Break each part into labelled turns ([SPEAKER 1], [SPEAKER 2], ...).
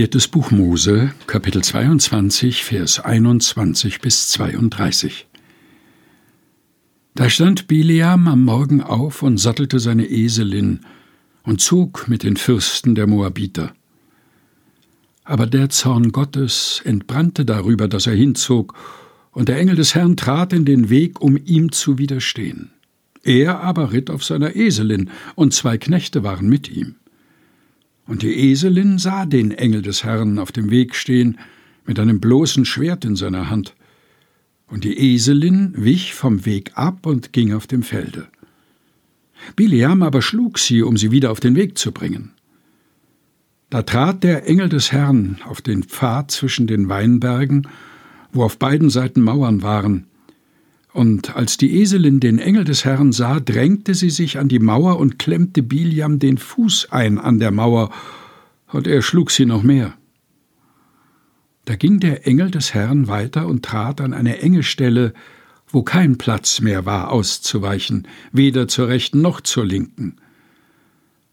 [SPEAKER 1] Viertes Buch Mose, Kapitel 22, Vers 21 bis 32. Da stand Bileam am Morgen auf und sattelte seine Eselin und zog mit den Fürsten der Moabiter. Aber der Zorn Gottes entbrannte darüber, dass er hinzog, und der Engel des Herrn trat in den Weg, um ihm zu widerstehen. Er aber ritt auf seiner Eselin, und zwei Knechte waren mit ihm. Und die Eselin sah den Engel des Herrn auf dem Weg stehen, mit einem bloßen Schwert in seiner Hand. Und die Eselin wich vom Weg ab und ging auf dem Felde. Biliam aber schlug sie, um sie wieder auf den Weg zu bringen. Da trat der Engel des Herrn auf den Pfad zwischen den Weinbergen, wo auf beiden Seiten Mauern waren, und als die Eselin den Engel des Herrn sah, drängte sie sich an die Mauer und klemmte Biliam den Fuß ein an der Mauer, und er schlug sie noch mehr. Da ging der Engel des Herrn weiter und trat an eine enge Stelle, wo kein Platz mehr war auszuweichen, weder zur rechten noch zur linken.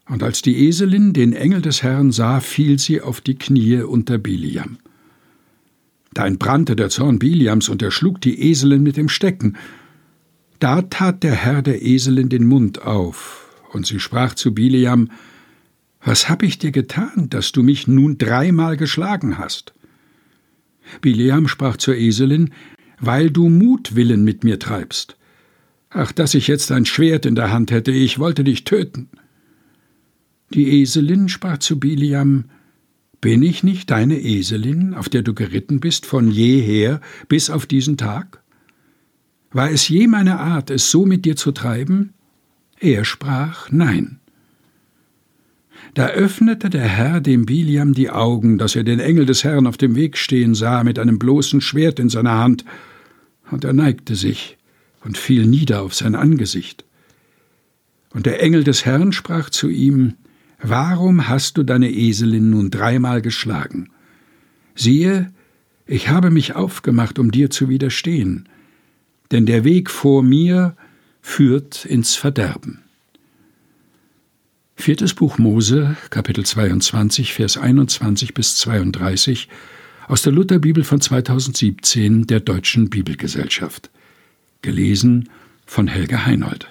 [SPEAKER 1] Und als die Eselin den Engel des Herrn sah, fiel sie auf die Knie unter Biliam. Da entbrannte der Zorn Biliams und er schlug die Eselin mit dem Stecken. Da tat der Herr der Eselin den Mund auf, und sie sprach zu Biliam: Was hab ich dir getan, dass du mich nun dreimal geschlagen hast? Biliam sprach zur Eselin: Weil du Mutwillen mit mir treibst. Ach, dass ich jetzt ein Schwert in der Hand hätte, ich wollte dich töten. Die Eselin sprach zu Biliam: bin ich nicht deine Eselin, auf der du geritten bist von jeher bis auf diesen Tag? War es je meine Art, es so mit dir zu treiben? Er sprach Nein. Da öffnete der Herr dem Biliam die Augen, dass er den Engel des Herrn auf dem Weg stehen sah mit einem bloßen Schwert in seiner Hand, und er neigte sich und fiel nieder auf sein Angesicht. Und der Engel des Herrn sprach zu ihm, Warum hast du deine Eselin nun dreimal geschlagen? Siehe, ich habe mich aufgemacht, um dir zu widerstehen, denn der Weg vor mir führt ins Verderben. Viertes Buch Mose, Kapitel 22, Vers 21 bis 32 aus der Lutherbibel von 2017 der Deutschen Bibelgesellschaft. Gelesen von Helge Heinold.